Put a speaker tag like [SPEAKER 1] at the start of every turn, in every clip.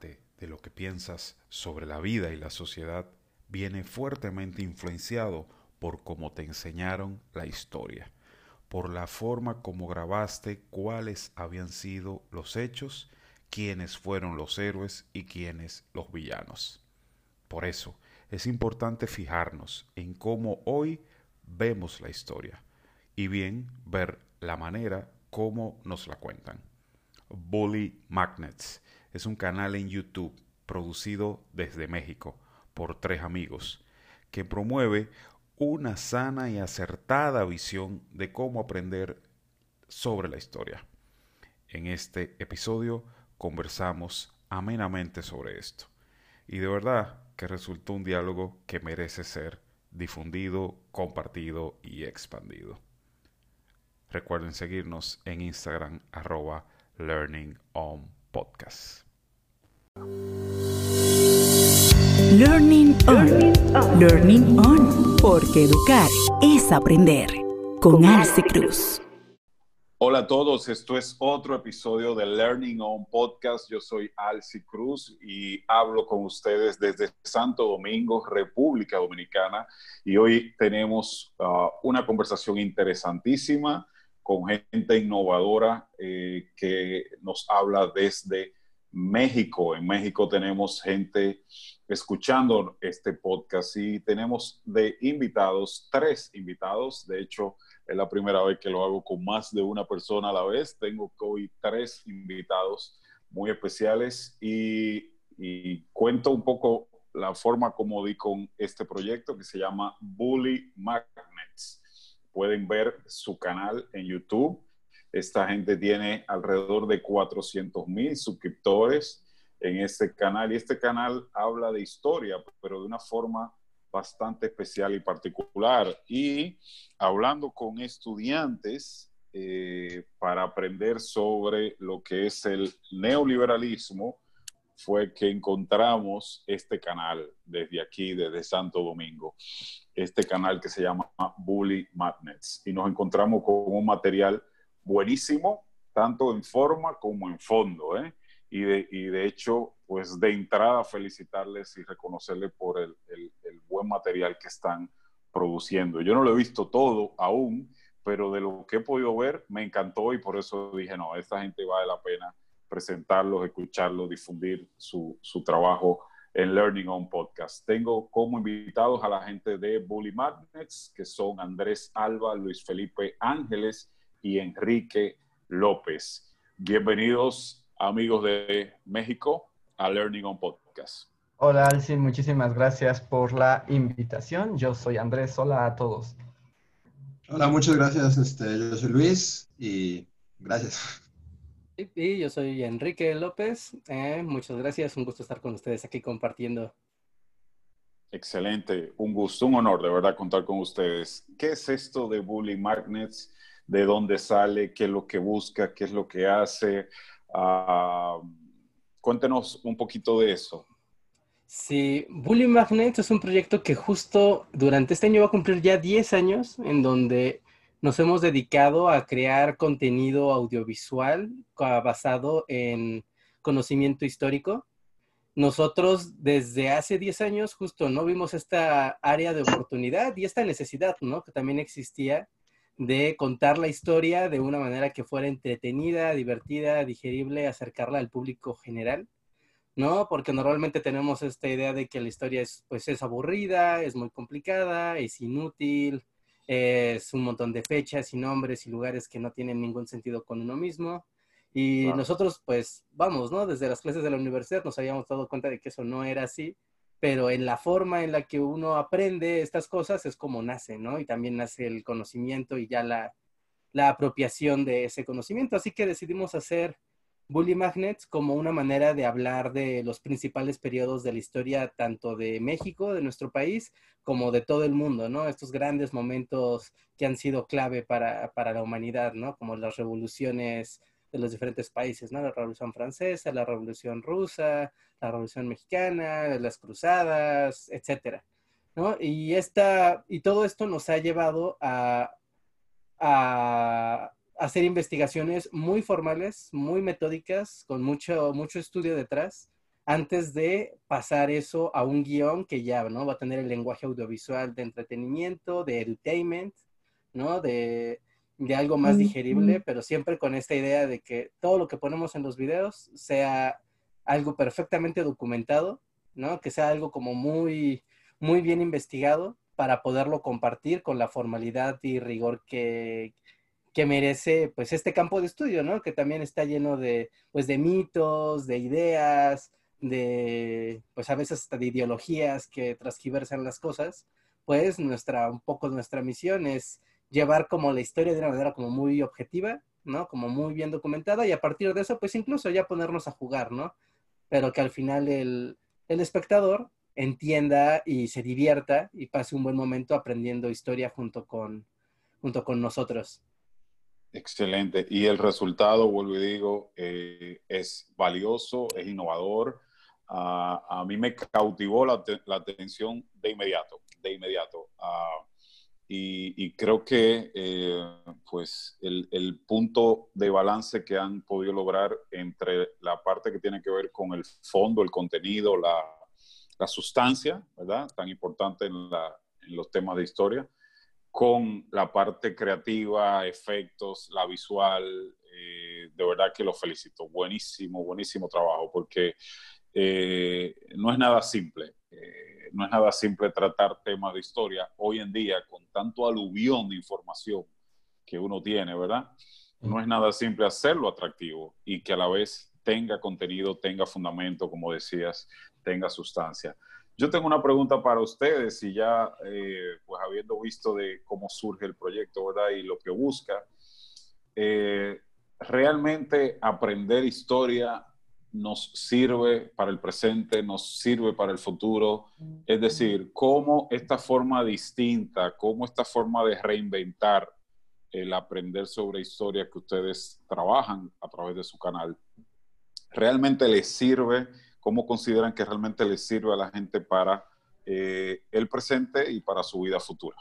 [SPEAKER 1] de lo que piensas sobre la vida y la sociedad viene fuertemente influenciado por cómo te enseñaron la historia, por la forma como grabaste cuáles habían sido los hechos, quiénes fueron los héroes y quiénes los villanos. Por eso es importante fijarnos en cómo hoy vemos la historia y bien ver la manera como nos la cuentan. Bully Magnets es un canal en YouTube producido desde México por tres amigos que promueve una sana y acertada visión de cómo aprender sobre la historia. En este episodio conversamos amenamente sobre esto y de verdad que resultó un diálogo que merece ser difundido, compartido y expandido. Recuerden seguirnos en Instagram arroba Podcast.
[SPEAKER 2] Learning On. Learning On. Porque educar es aprender. Con Alce Cruz.
[SPEAKER 3] Hola a todos, esto es otro episodio de Learning On Podcast. Yo soy Alci Cruz y hablo con ustedes desde Santo Domingo, República Dominicana. Y hoy tenemos uh, una conversación interesantísima con gente innovadora eh, que nos habla desde México. En México tenemos gente escuchando este podcast y tenemos de invitados, tres invitados. De hecho, es la primera vez que lo hago con más de una persona a la vez. Tengo hoy tres invitados muy especiales y, y cuento un poco la forma como di con este proyecto que se llama Bully Magnets pueden ver su canal en YouTube. Esta gente tiene alrededor de 400 mil suscriptores en este canal y este canal habla de historia, pero de una forma bastante especial y particular. Y hablando con estudiantes eh, para aprender sobre lo que es el neoliberalismo, fue que encontramos este canal desde aquí, desde Santo Domingo, este canal que se llama Bully Magnets. Y nos encontramos con un material buenísimo, tanto en forma como en fondo. ¿eh? Y, de, y, de, hecho, pues de entrada felicitarles y reconocerles por el, el, el buen material que están produciendo. Yo no lo he visto todo aún, pero de lo que he podido ver me encantó y por eso dije, no, esta gente vale la pena presentarlos, escucharlos, difundir su, su trabajo en Learning on Podcast. Tengo como invitados a la gente de Bully Magnets, que son Andrés Alba, Luis Felipe Ángeles y Enrique López. Bienvenidos, amigos de México, a Learning on Podcast.
[SPEAKER 4] Hola, Alcin, muchísimas gracias por la invitación. Yo soy Andrés, hola a todos.
[SPEAKER 5] Hola, muchas gracias. Este, yo soy Luis y gracias.
[SPEAKER 6] Y yo soy Enrique López. Eh, muchas gracias, un gusto estar con ustedes aquí compartiendo.
[SPEAKER 3] Excelente, un gusto, un honor de verdad contar con ustedes. ¿Qué es esto de Bully Magnets? ¿De dónde sale? ¿Qué es lo que busca? ¿Qué es lo que hace? Uh, cuéntenos un poquito de eso.
[SPEAKER 6] Sí, Bully Magnets es un proyecto que justo durante este año va a cumplir ya 10 años, en donde nos hemos dedicado a crear contenido audiovisual basado en conocimiento histórico. Nosotros desde hace 10 años justo no vimos esta área de oportunidad y esta necesidad, ¿no? Que también existía de contar la historia de una manera que fuera entretenida, divertida, digerible, acercarla al público general, ¿no? Porque normalmente tenemos esta idea de que la historia es, pues, es aburrida, es muy complicada, es inútil, es un montón de fechas y nombres y lugares que no tienen ningún sentido con uno mismo. Y nosotros, pues, vamos, ¿no? Desde las clases de la universidad nos habíamos dado cuenta de que eso no era así, pero en la forma en la que uno aprende estas cosas es como nace, ¿no? Y también nace el conocimiento y ya la, la apropiación de ese conocimiento. Así que decidimos hacer Bully Magnets como una manera de hablar de los principales periodos de la historia, tanto de México, de nuestro país, como de todo el mundo, ¿no? Estos grandes momentos que han sido clave para, para la humanidad, ¿no? Como las revoluciones de los diferentes países, ¿no? La Revolución Francesa, la Revolución Rusa, la Revolución Mexicana, las Cruzadas, etcétera, ¿no? Y, esta, y todo esto nos ha llevado a, a hacer investigaciones muy formales, muy metódicas, con mucho, mucho estudio detrás, antes de pasar eso a un guion que ya, ¿no? Va a tener el lenguaje audiovisual de entretenimiento, de edutainment, ¿no? De, de algo más digerible, pero siempre con esta idea de que todo lo que ponemos en los videos sea algo perfectamente documentado, ¿no? Que sea algo como muy, muy bien investigado para poderlo compartir con la formalidad y rigor que, que merece pues este campo de estudio, ¿no? Que también está lleno de pues de mitos, de ideas, de pues a veces hasta de ideologías que transgiversan las cosas, pues nuestra un poco nuestra misión es llevar como la historia de una manera como muy objetiva, ¿no? Como muy bien documentada y a partir de eso pues incluso ya ponernos a jugar, ¿no? Pero que al final el, el espectador entienda y se divierta y pase un buen momento aprendiendo historia junto con, junto con nosotros.
[SPEAKER 3] Excelente. Y el resultado, vuelvo y digo, eh, es valioso, es innovador. Ah, a mí me cautivó la, la, atención de inmediato, de inmediato. Uh, y, y, creo que eh, pues el, el, punto de balance que han podido lograr entre la parte que tiene que ver con el fondo, el contenido, la, la sustancia, ¿verdad? Tan importante en, la, en los temas de historia, con la parte creativa, efectos, la visual. Eh, de verdad que lo felicito. Buenísimo, buenísimo trabajo, porque eh, no es nada simple. Eh, no es nada simple tratar temas de historia hoy en día con tanto aluvión de información que uno tiene, ¿verdad? No es nada simple hacerlo atractivo y que a la vez tenga contenido, tenga fundamento, como decías, tenga sustancia. Yo tengo una pregunta para ustedes y ya, eh, pues habiendo visto de cómo surge el proyecto, ¿verdad? Y lo que busca, eh, ¿realmente aprender historia nos sirve para el presente, nos sirve para el futuro? Es decir, ¿cómo esta forma distinta, cómo esta forma de reinventar el aprender sobre historia que ustedes trabajan a través de su canal, realmente les sirve? ¿Cómo consideran que realmente les sirve a la gente para eh, el presente y para su vida futura?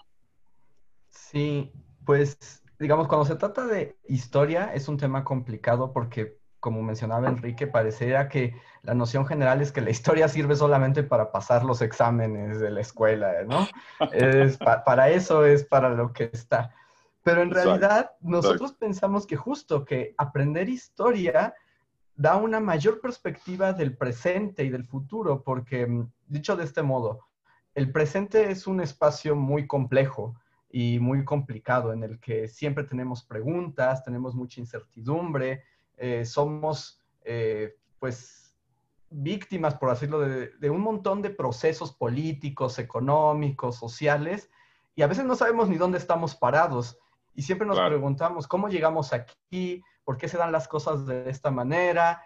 [SPEAKER 4] Sí, pues digamos, cuando se trata de historia es un tema complicado porque, como mencionaba Enrique, parecería que la noción general es que la historia sirve solamente para pasar los exámenes de la escuela, ¿no? es, para eso es para lo que está. Pero en realidad nosotros pensamos que justo que aprender historia da una mayor perspectiva del presente y del futuro, porque, mm, dicho de este modo, el presente es un espacio muy complejo y muy complicado en el que siempre tenemos preguntas, tenemos mucha incertidumbre, eh, somos, eh, pues, víctimas, por decirlo, de, un montón de procesos políticos, económicos, sociales, y a veces no sabemos ni dónde estamos parados. Y siempre nos preguntamos, ¿cómo llegamos aquí? Por qué se dan las cosas de esta manera.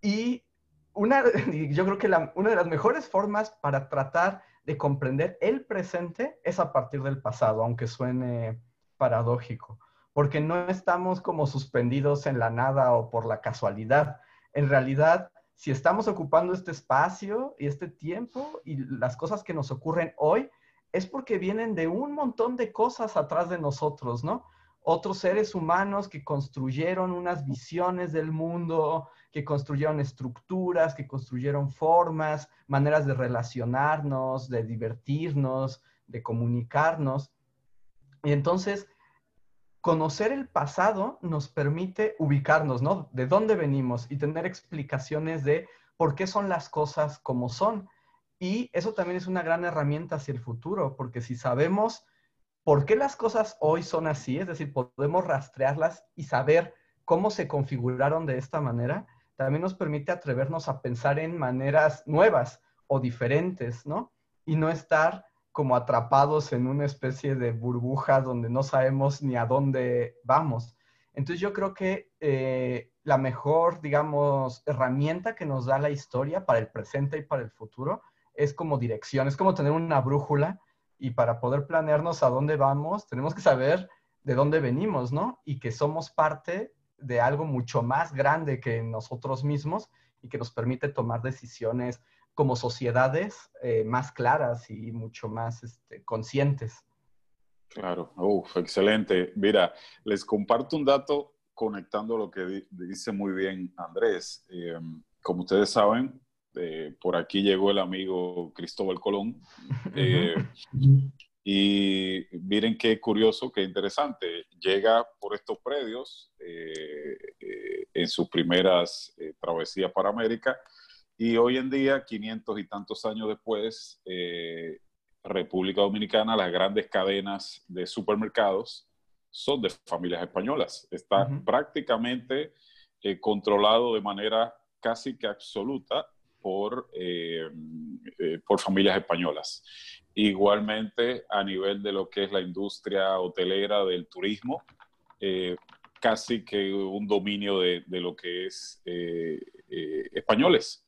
[SPEAKER 4] Y una, yo creo que una de las mejores formas para tratar de comprender el presente es a partir del pasado, aunque suene paradójico, porque no estamos como suspendidos en la nada o por la casualidad. En realidad, si estamos ocupando este espacio y este tiempo y las cosas que nos ocurren hoy, es porque vienen de un montón de cosas atrás de nosotros, ¿no? Otros seres humanos que construyeron unas visiones del mundo, que construyeron estructuras, que construyeron formas, maneras de relacionarnos, de divertirnos, de comunicarnos. Y entonces, conocer el pasado nos permite ubicarnos, ¿no? De dónde venimos y tener explicaciones de por qué son las cosas como son. Y eso también es una gran herramienta hacia el futuro, porque si sabemos por qué las cosas hoy son así, es decir, podemos rastrearlas y saber cómo se configuraron de esta manera, también nos permite atrevernos a pensar en maneras nuevas o diferentes, ¿no? Y no estar como atrapados en una especie de burbuja donde no sabemos ni a dónde vamos. Entonces yo creo que eh, la mejor, digamos, herramienta que nos da la historia para el presente y para el futuro es como dirección, es como tener una brújula y para poder planearnos a dónde vamos, tenemos que saber de dónde venimos, ¿no? Y que somos parte de algo mucho más grande que nosotros mismos y que nos permite tomar decisiones como sociedades eh, más claras y mucho más este, conscientes.
[SPEAKER 3] Claro, Uf, excelente. Mira, les comparto un dato conectando lo que dice muy bien Andrés. Eh, como ustedes saben, Eh, por aquí llegó el amigo Cristóbal Colón. Eh, y miren qué curioso, qué interesante. Llega por estos predios en sus primeras travesías para América y hoy en día, 500 y tantos años después, República Dominicana, las grandes cadenas de supermercados son de familias españolas. Está prácticamente eh, controlado de manera casi que absoluta por, eh, eh, por familias españolas. Igualmente, a nivel de lo que es la industria hotelera del turismo, casi que un dominio de, de lo que es españoles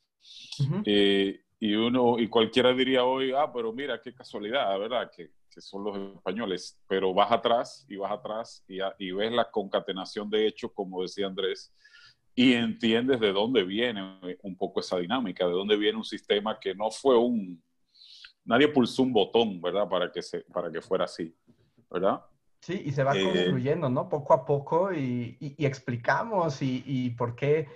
[SPEAKER 3] y uno y cualquiera diría hoy, ah, pero mira qué casualidad, ¿verdad? Que, que son los españoles, pero vas atrás y vas atrás y, y, ves la concatenación de hechos, como decía Andrés, y entiendes de dónde viene un poco esa dinámica, de dónde viene un sistema que no fue un, nadie pulsó un botón, ¿verdad? Para que, se, para que fuera así, ¿verdad?
[SPEAKER 4] Sí, y se va eh, construyendo, ¿no? Poco a poco y, y, y explicamos y, y por qué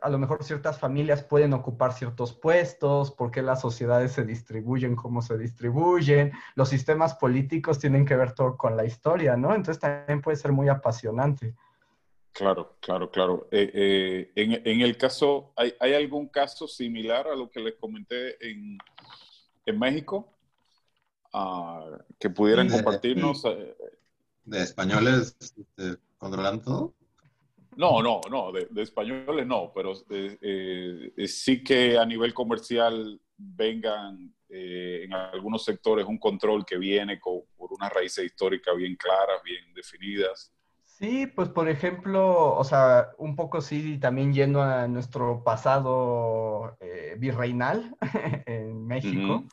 [SPEAKER 4] a lo mejor ciertas familias pueden ocupar ciertos puestos, por qué las sociedades se distribuyen como se distribuyen, los sistemas políticos tienen que ver todo con la historia, ¿no? Entonces también puede ser muy apasionante.
[SPEAKER 3] Claro, claro, claro. Eh, eh, en, el caso, ¿hay, algún caso similar a lo que les comenté en, México? Ah, que pudieran compartirnos.
[SPEAKER 5] De, de españoles este, controlando todo.
[SPEAKER 3] No, no, no, de, españoles no, pero eh, eh, sí que a nivel comercial vengan eh, en algunos sectores un control que viene con, por unas raíces históricas bien claras, bien definidas.
[SPEAKER 4] Sí, pues por ejemplo, o sea, un poco sí, también yendo a nuestro pasado virreinal en México.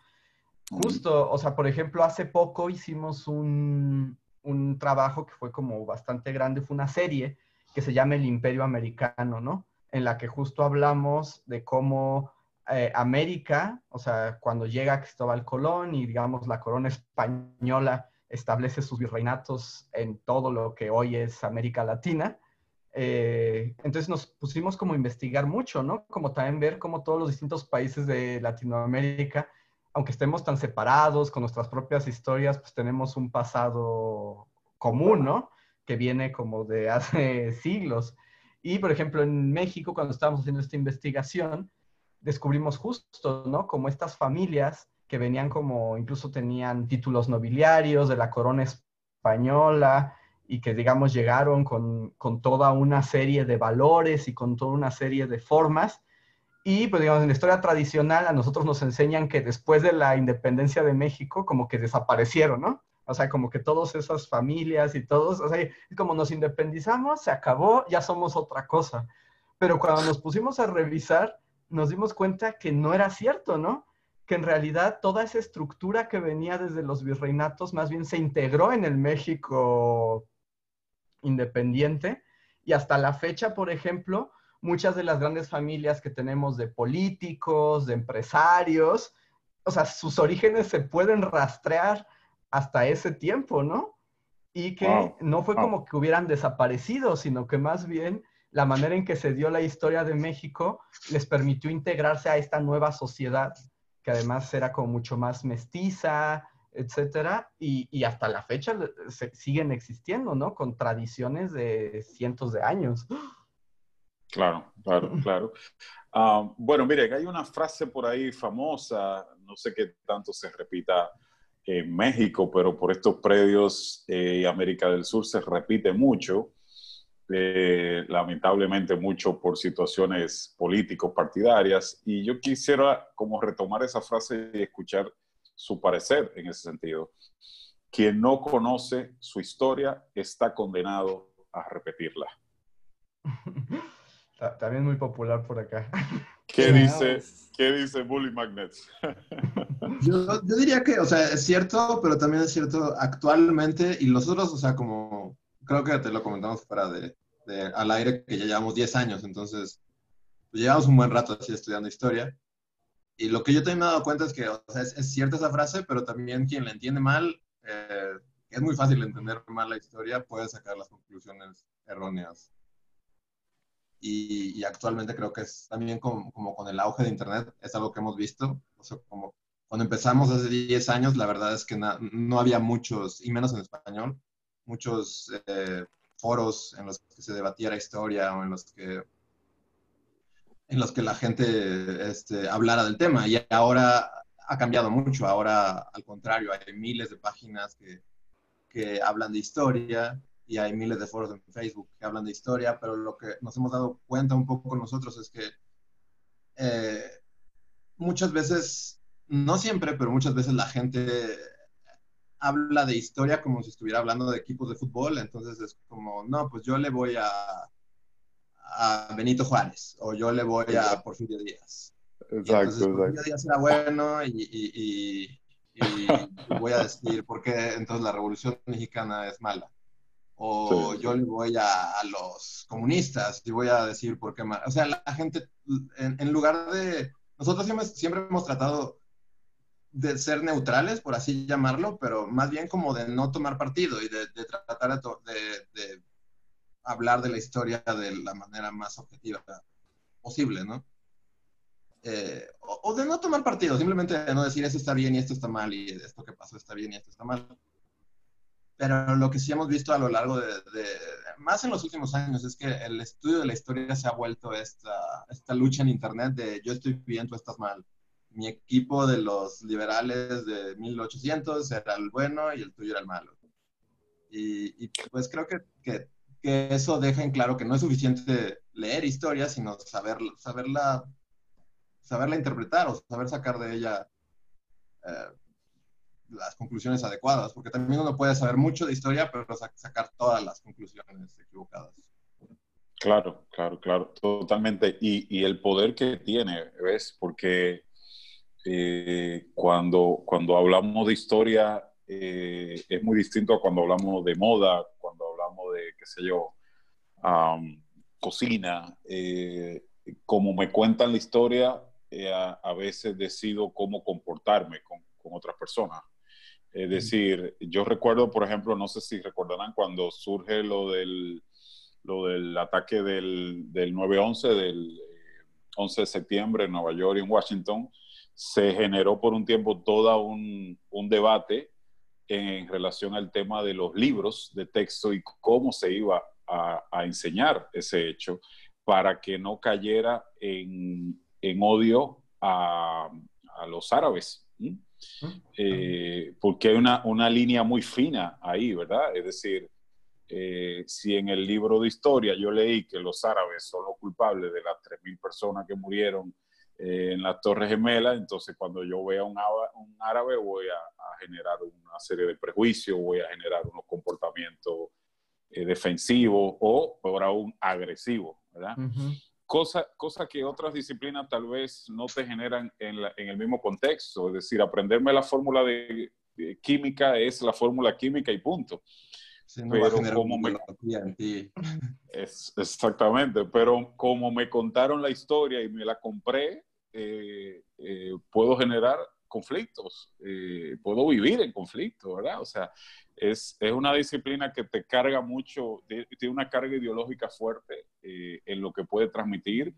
[SPEAKER 4] Justo, o sea, por ejemplo, hace poco hicimos un, un trabajo que fue como bastante grande, fue una serie que se llama El Imperio Americano, ¿no? En la que justo hablamos de cómo eh, América, o sea, cuando llega Cristóbal Colón y digamos la corona española establece sus virreinatos en todo lo que hoy es América Latina, eh, entonces nos pusimos como a investigar mucho, ¿no? Como también ver cómo todos los distintos países de Latinoamérica, aunque estemos tan separados con nuestras propias historias, pues tenemos un pasado común, ¿no? que viene como de hace siglos. Y, por ejemplo, en México, cuando estábamos haciendo esta investigación, descubrimos justo, ¿no? Como estas familias que venían como, incluso tenían títulos nobiliarios de la corona española y que, digamos, llegaron con, con toda una serie de valores y con toda una serie de formas. Y, pues, digamos, en la historia tradicional a nosotros nos enseñan que después de la independencia de México, como que desaparecieron, ¿no? O sea, como que todas esas familias y todos, o sea, como nos independizamos, se acabó, ya somos otra cosa. Pero cuando nos pusimos a revisar, nos dimos cuenta que no era cierto, ¿no? Que en realidad toda esa estructura que venía desde los virreinatos más bien se integró en el México independiente. Y hasta la fecha, por ejemplo, muchas de las grandes familias que tenemos de políticos, de empresarios, o sea, sus orígenes se pueden rastrear hasta ese tiempo, ¿no? Y que no fue como que hubieran desaparecido, sino que más bien la manera en que se dio la historia de México les permitió integrarse a esta nueva sociedad, que además era como mucho más mestiza, etcétera, y, hasta la fecha siguen existiendo, ¿no? Con tradiciones de cientos de años.
[SPEAKER 3] Claro, claro, claro. Ah, bueno, mire, hay una frase por ahí famosa, no sé qué tanto se repita en México, pero por estos predios eh, América del Sur se repite mucho, eh, lamentablemente mucho por situaciones políticos partidarias, y yo quisiera como retomar esa frase y escuchar su parecer en ese sentido. Quien no conoce su historia está condenado a repetirla.
[SPEAKER 4] También muy popular por acá.
[SPEAKER 3] ¿Qué dice, ¿qué dice Bully Magnets?
[SPEAKER 5] yo, yo, diría que, o sea, es cierto, pero también es cierto actualmente, y nosotros, o sea, como creo que te lo comentamos fuera de, de al aire, que ya llevamos 10 años, entonces pues, llevamos un buen rato así estudiando historia. Y lo que yo también me he dado cuenta es que, o sea, es, cierta esa frase, pero también quien la entiende mal, eh, es muy fácil entender mal la historia, puede sacar las conclusiones erróneas y, actualmente creo que es también como, como, con el auge de Internet, es algo que hemos visto. O sea, como cuando empezamos hace 10 años, la verdad es que no había muchos, y menos en español, muchos eh, foros en los que se debatía la historia o en los que en los que la gente este, hablara del tema. Y ahora ha cambiado mucho. Ahora, al contrario, hay miles de páginas que, que hablan de historia y hay miles de foros en Facebook que hablan de historia, pero lo que nos hemos dado cuenta un poco nosotros es que eh, muchas veces, no siempre, pero muchas veces la gente habla de historia como si estuviera hablando de equipos de fútbol, entonces es como, no, pues yo le voy a, a Benito Juárez o yo le voy a Porfirio Díaz. Exacto, Porfirio Díaz era bueno y, y, y, voy a decir por qué entonces la Revolución Mexicana es mala. O yo le voy a, a, los comunistas y voy a decir por qué O sea, la gente, en, en lugar de... Nosotros siempre, siempre hemos tratado de ser neutrales, por así llamarlo, pero más bien como de no tomar partido y de, tratar de, hablar de la historia de la manera más objetiva posible, ¿no? Eh, o, de no tomar partido, simplemente de no decir esto está bien y esto está mal y esto que pasó está bien y esto está mal. Pero lo que sí hemos visto a lo largo de, más en los últimos años, es que el estudio de la historia se ha vuelto esta, esta lucha en Internet de yo estoy bien, tú estás mal mi equipo de los liberales de 1800 era el bueno y el tuyo era el malo. Y, pues creo que, que, eso deja en claro que no es suficiente leer historia, sino saber, saberla, saberla interpretar o saber sacar de ella eh, las conclusiones adecuadas, porque también uno puede saber mucho de historia, pero sacar todas las conclusiones equivocadas.
[SPEAKER 3] Claro, claro, claro, totalmente. Y, y el poder que tiene, ¿ves? Porque eh, cuando, cuando hablamos de historia eh, es muy distinto a cuando hablamos de moda, cuando hablamos de, qué sé yo, cocina. Eh, como me cuentan la historia, a, veces decido cómo comportarme con, con otras personas. Es decir, yo recuerdo, por ejemplo, no sé si recordarán cuando surge lo del, lo del ataque del, del 9-11, del 11 de septiembre en Nueva York y en Washington, se generó por un tiempo todo un, debate en relación al tema de los libros de texto y cómo se iba a, enseñar ese hecho para que no cayera en, odio a, los árabes. Eh, porque hay una, una, línea muy fina ahí, ¿verdad? Es decir, eh, si en el libro de historia yo leí que los árabes son los culpables de las 3.000 personas que murieron eh, en la Torre Gemela, entonces cuando yo vea un, un árabe voy a, generar una serie de prejuicios, voy a generar unos comportamientos eh, defensivos o, por aún, agresivos, ¿verdad? cosa, cosa que otras disciplinas tal vez no te generan en, en el mismo contexto, es decir, aprenderme la fórmula de, química es la fórmula química y punto. pero como me... Es, exactamente, pero como me contaron la historia y me la compré, eh, eh, puedo generar conflictos, eh, puedo vivir en conflicto, ¿verdad? O sea, es, es, una disciplina que te carga mucho, tiene una carga ideológica fuerte en lo que puede transmitir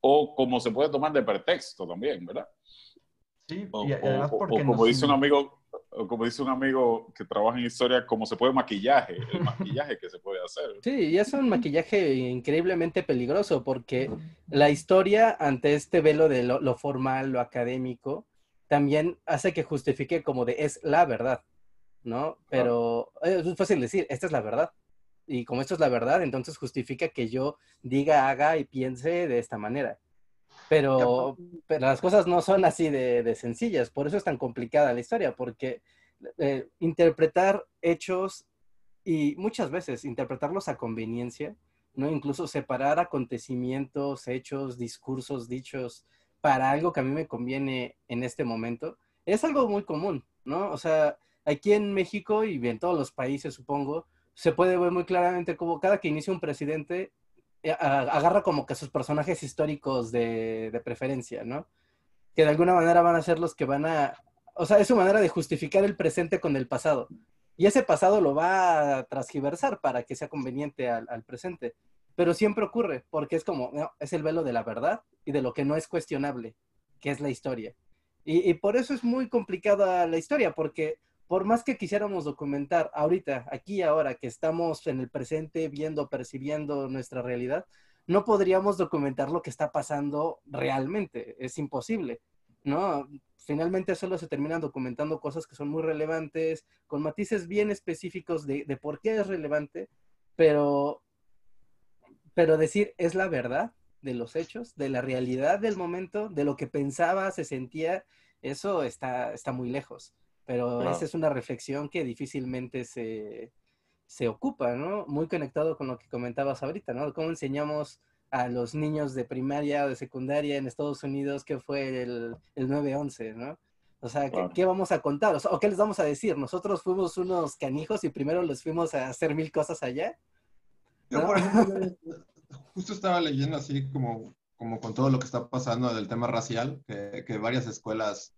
[SPEAKER 3] o como se puede tomar de pretexto también, ¿verdad?
[SPEAKER 4] Sí,
[SPEAKER 3] y además porque como dice un amigo, como dice un amigo que trabaja en historia, como se puede maquillaje, el maquillaje que se puede hacer.
[SPEAKER 6] Sí, y es un maquillaje increíblemente peligroso porque la historia ante este velo de lo, formal, lo académico, también hace que justifique como de es la verdad, ¿no? Pero es fácil decir, esta es la verdad. Y como esto es la verdad, entonces justifica que yo diga, haga y piense de esta manera. Pero, pero las cosas no son así de, sencillas, por eso es tan complicada la historia, porque eh, interpretar hechos y muchas veces interpretarlos a conveniencia, ¿no? Incluso separar acontecimientos, hechos, discursos, dichos para algo que a mí me conviene en este momento, es algo muy común, ¿no? O sea, aquí en México y en todos los países, supongo, se puede ver muy claramente como cada que inicia un presidente agarra como que sus personajes históricos de, preferencia, ¿no? Que de alguna manera van a ser los que van a, o sea, es su manera de justificar el presente con el pasado. Y ese pasado lo va a transgiversar para que sea conveniente al, presente. pero siempre ocurre, porque es como, no, es el velo de la verdad y de lo que no es cuestionable, que es la historia. Y, y por eso es muy complicada la historia, porque por más que quisiéramos documentar ahorita, aquí ahora, que estamos en el presente, viendo, percibiendo nuestra realidad, no podríamos documentar lo que está pasando realmente, es imposible, ¿no? Finalmente solo se terminan documentando cosas que son muy relevantes, con matices bien específicos de, de por qué es relevante, pero, pero decir es la verdad de los hechos, de la realidad del momento, de lo que pensaba, se sentía, eso está, está muy lejos. Pero esa es una reflexión que difícilmente se, se ocupa, ¿no? Muy conectado con lo que comentabas ahorita, ¿no? Cómo enseñamos a los niños de primaria o de secundaria en Estados Unidos que fue el, el 9-11, ¿no? O sea, ¿qué, vamos a contar? O, qué les vamos a decir? ¿Nosotros fuimos unos canijos y primero les fuimos a hacer mil cosas allá?
[SPEAKER 5] Yo, por ejemplo, justo estaba leyendo así como, como con todo lo que está pasando del tema racial, que, que varias escuelas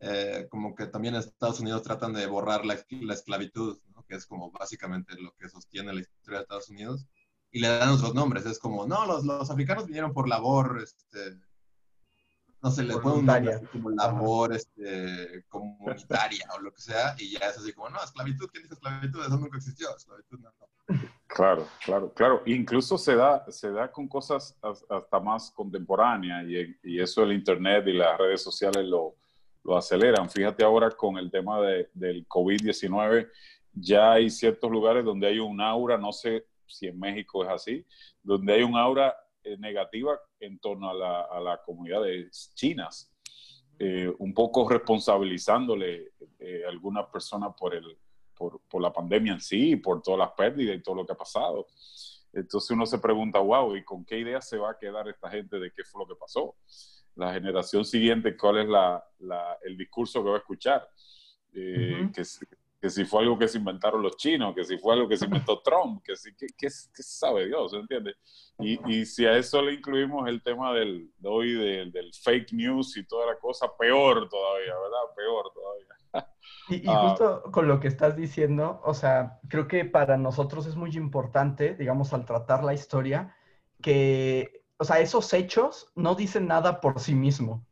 [SPEAKER 5] eh, como que también en Estados Unidos tratan de borrar la, la esclavitud, ¿no? que es como básicamente lo que sostiene la historia de Estados Unidos, y le dan otros nombres. Es como, no, los, los africanos vinieron por labor, este, no sé, le ponen un nombre como labor este, comunitaria o lo que sea, y ya es así como, no, esclavitud, ¿quién dice esclavitud? Eso nunca existió, esclavitud no.
[SPEAKER 3] Claro, claro, claro. Incluso se da, se da con cosas hasta más contemporáneas y, y eso el Internet y las redes sociales lo, lo aceleran. Fíjate ahora con el tema de, del COVID-19, ya hay ciertos lugares donde hay un aura, no sé si en México es así, donde hay un aura eh, negativa en torno a la, a la comunidades chinas, eh, un poco responsabilizándole eh, a algunas personas por, el, por, por, la pandemia en sí, por todas las pérdidas y todo lo que ha pasado. Entonces uno se pregunta, wow, ¿y con qué idea se va a quedar esta gente de qué fue lo que pasó? La generación siguiente cuál es la, la, el discurso que va a escuchar. Eh, que, que, si fue algo que se inventaron los chinos, que si fue algo que se inventó Trump, que, si, que, que, sabe Dios, ¿entiendes? Y, y, si a eso le incluimos el tema del, de hoy del, del, fake news y toda la cosa, peor todavía, ¿verdad? Peor todavía.
[SPEAKER 4] Y, y ah. justo con lo que estás diciendo, o sea, creo que para nosotros es muy importante, digamos, al tratar la historia, que o sea, esos hechos no dicen nada por sí mismo.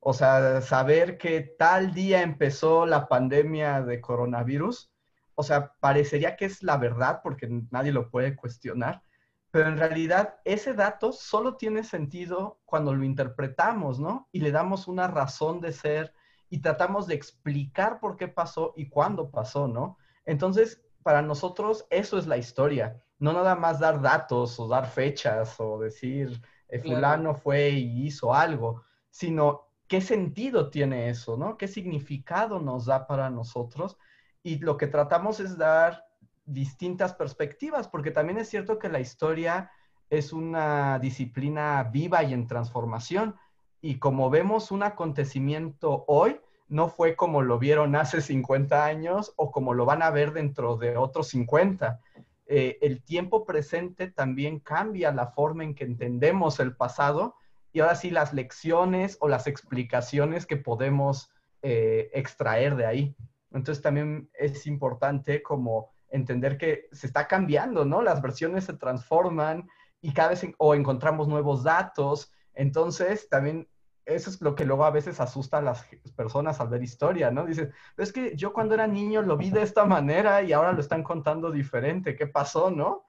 [SPEAKER 4] O sea, saber que tal día empezó la pandemia de coronavirus, o sea, parecería que es la verdad porque nadie lo puede cuestionar, pero en realidad ese dato solo tiene sentido cuando lo interpretamos, ¿no? Y le damos una razón de ser y tratamos de explicar por qué pasó y cuándo pasó, ¿no? Entonces, para nosotros eso es la historia no nada más dar datos o dar fechas o decir, eh, fulano fue y hizo algo, sino qué sentido tiene eso, ¿no? ¿Qué significado nos da para nosotros? Y lo que tratamos es dar distintas perspectivas, porque también es cierto que la historia es una disciplina viva y en transformación. Y como vemos un acontecimiento hoy, no fue como lo vieron hace 50 años o como lo van a ver dentro de otros 50. Eh, el tiempo presente también cambia la forma en que entendemos el pasado y ahora sí las lecciones o las explicaciones que podemos eh, extraer de ahí. Entonces también es importante como entender que se está cambiando, ¿no? Las versiones se transforman y cada vez o encontramos nuevos datos. Entonces también eso es lo que luego a veces asusta a las personas al ver historia, ¿no? Dicen, es que yo cuando era niño lo vi de esta manera y ahora lo están contando diferente, ¿qué pasó, no?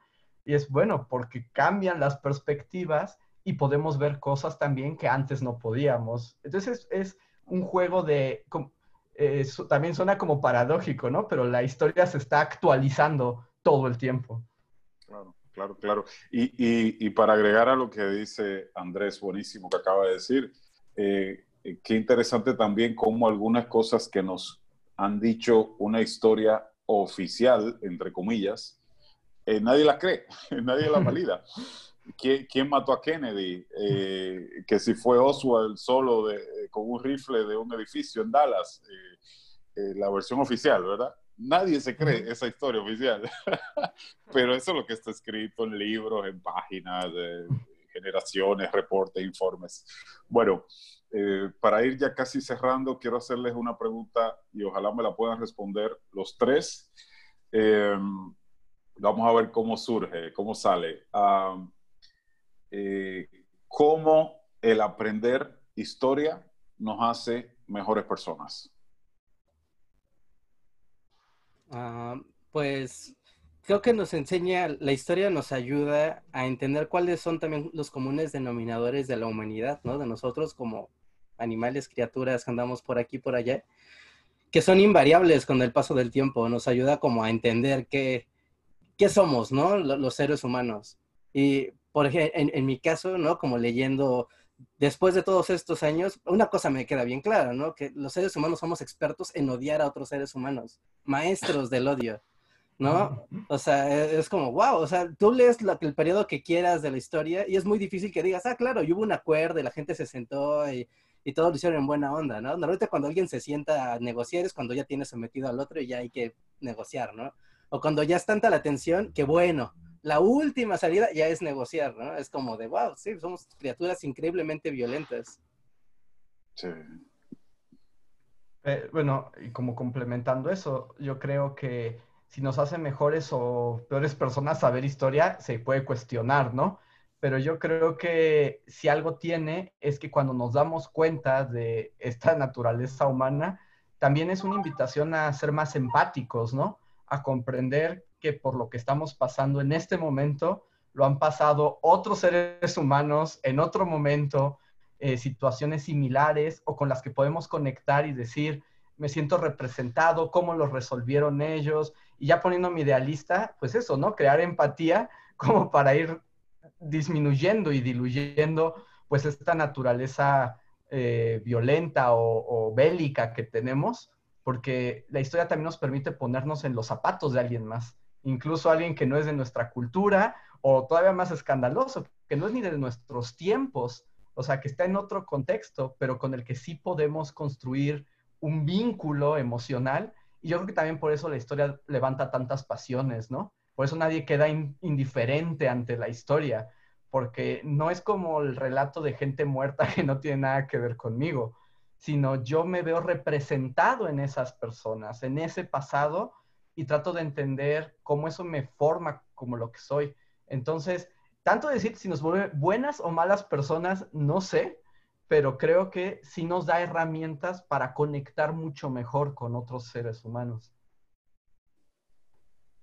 [SPEAKER 4] Y es bueno, porque cambian las perspectivas y podemos ver cosas también que antes no podíamos. Entonces es, un juego de, eh, también suena como paradójico, ¿no? Pero la historia se está actualizando todo el tiempo.
[SPEAKER 3] Claro, claro, claro. Y, y, y para agregar a lo que dice Andrés, buenísimo que acaba de decir, eh, eh, qué interesante también cómo algunas cosas que nos han dicho una historia oficial, entre comillas, eh, nadie las cree, nadie la valida. ¿Quién, ¿Quién, mató a Kennedy? que si fue Oswald solo de, con un rifle de un edificio en Dallas, la versión oficial, ¿verdad? Nadie se cree esa historia oficial, pero eso es lo que está escrito en libros, en páginas, generaciones, reportes, informes. Bueno, eh, para ir ya casi cerrando, quiero hacerles una pregunta y ojalá me la puedan responder los tres. Eh, vamos a ver cómo surge, cómo sale. eh, cómo el aprender historia nos hace mejores personas.
[SPEAKER 6] Ah, pues creo que nos enseña, la historia nos ayuda a entender cuáles son también los comunes denominadores de la humanidad, ¿no? De nosotros como animales, criaturas que andamos por aquí, por allá, que son invariables con el paso del tiempo. Nos ayuda como a entender qué, qué somos, ¿no? Los seres humanos. Y, por ejemplo, en, mi caso, ¿no? Como leyendo después de todos estos años, una cosa me queda bien clara, ¿no? Que los seres humanos somos expertos en odiar a otros seres humanos, maestros del odio, ¿no? O sea, e, es como, wow, o sea, tú lees lo, el periodo que quieras de la historia y es muy difícil que digas, ah, claro, y hubo un acuerdo y la gente se sentó y, y todo lo hicieron en buena onda, ¿no? Normalmente cuando alguien se sienta a negociar es cuando ya tiene sometido al otro y ya hay que negociar, ¿no? O cuando ya es tanta la tensión que bueno, la última salida ya es negociar, ¿no? Es como de, wow, sí, somos criaturas increíblemente violentas.
[SPEAKER 3] Sí.
[SPEAKER 4] Eh, bueno, y como complementando eso, yo creo que si nos hace mejores o peores personas saber historia, se puede cuestionar, ¿no? Pero yo creo que si algo tiene es que cuando nos damos cuenta de esta naturaleza humana, también es una invitación a ser más empáticos, ¿no? A comprender que por lo que estamos pasando en este momento, lo han pasado otros seres humanos en otro momento, eh, situaciones similares o con las que podemos conectar y decir, me siento representado, cómo lo resolvieron ellos, y ya poniendo mi idealista, pues eso, ¿no? Crear empatía como para ir disminuyendo y diluyendo pues esta naturaleza eh, violenta o, o bélica que tenemos, porque la historia también nos permite ponernos en los zapatos de alguien más incluso alguien que no es de nuestra cultura o todavía más escandaloso, que no es ni de nuestros tiempos, o sea, que está en otro contexto, pero con el que sí podemos construir un vínculo emocional. Y yo creo que también por eso la historia levanta tantas pasiones, ¿no? Por eso nadie queda indiferente ante la historia, porque no es como el relato de gente muerta que no tiene nada que ver conmigo, sino yo me veo representado en esas personas, en ese pasado y trato de entender cómo eso me forma como lo que soy. Entonces, tanto decir si nos vuelve buenas o malas personas, no sé, pero creo que sí nos da herramientas para conectar mucho mejor con otros seres humanos.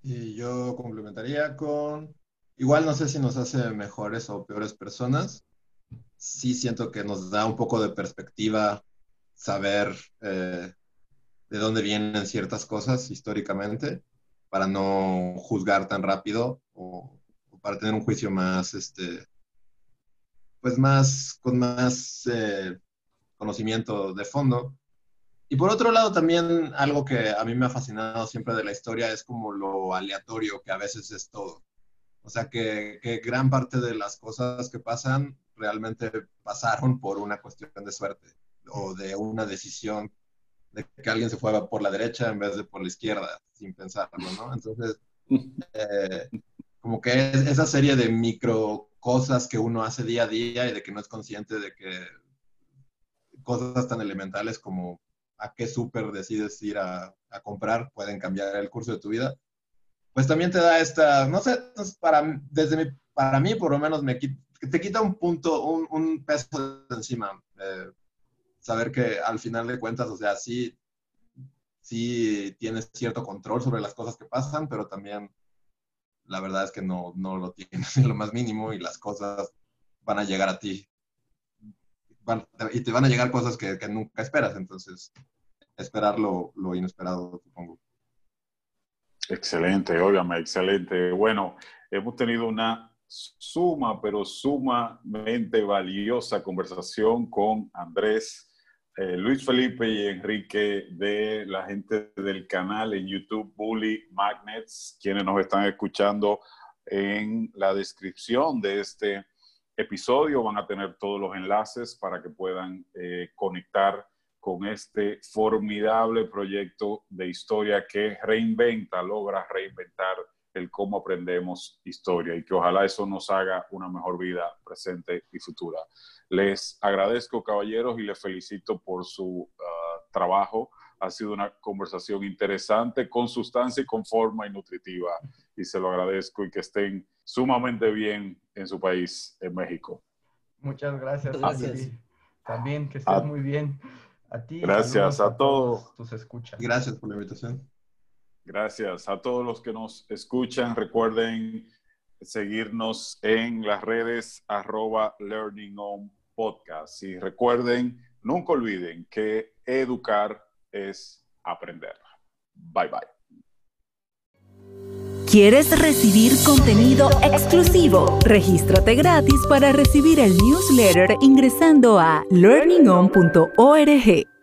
[SPEAKER 5] Y yo complementaría con, igual no sé si nos hace mejores o peores personas, sí siento que nos da un poco de perspectiva saber eh, de dónde vienen ciertas cosas históricamente para no juzgar tan rápido o, para tener un juicio más, este, pues más, con más eh, conocimiento de fondo. Y por otro lado, también algo que a mí me ha fascinado siempre de la historia es como lo aleatorio que a veces es todo. O sea, que, que gran parte de las cosas que pasan realmente pasaron por una cuestión de suerte o de una decisión de que alguien se fue por la derecha en vez de por la izquierda, sin pensarlo, ¿no? Entonces, eh, como que es esa serie de micro cosas que uno hace día a día y de que no es consciente de que cosas tan elementales como a qué súper decides ir a, a, comprar pueden cambiar el curso de tu vida, pues también te da esta, no sé, para, desde mi, para mí por lo menos me te quita un punto, un, un peso de encima. Eh, saber que al final de cuentas, o sea, sí, sí tienes cierto control sobre las cosas que pasan, pero también la verdad es que no, no lo tienes en lo más mínimo y las cosas van a llegar a ti. y te van a llegar cosas que, que nunca esperas, entonces esperar lo, lo, inesperado, supongo.
[SPEAKER 3] Excelente, óigame, excelente. Bueno, hemos tenido una suma, pero sumamente valiosa conversación con Andrés eh, Luis Felipe y Enrique de la gente del canal en YouTube Bully Magnets, quienes nos están escuchando en la descripción de este episodio. Van a tener todos los enlaces para que puedan eh, conectar con este formidable proyecto de historia que reinventa, logra reinventar el cómo aprendemos historia y que ojalá eso nos haga una mejor vida presente y futura. Les agradezco, caballeros, y les felicito por su uh, trabajo. Ha sido una conversación interesante, con sustancia y con forma y nutritiva. Y se lo agradezco y que estén sumamente bien en su país, en México.
[SPEAKER 4] Muchas gracias.
[SPEAKER 6] Gracias.
[SPEAKER 4] También, que estés
[SPEAKER 3] A-
[SPEAKER 4] muy bien. A ti.
[SPEAKER 3] Gracias
[SPEAKER 4] saludos
[SPEAKER 3] a todos.
[SPEAKER 4] Tus escuchas.
[SPEAKER 5] Gracias por la invitación.
[SPEAKER 3] Gracias a todos los que nos escuchan. Recuerden seguirnos en las redes arroba Learning Podcast. Y recuerden, nunca olviden que educar es aprender. Bye bye.
[SPEAKER 2] ¿Quieres recibir contenido exclusivo? Regístrate gratis para recibir el newsletter ingresando a learningon.org.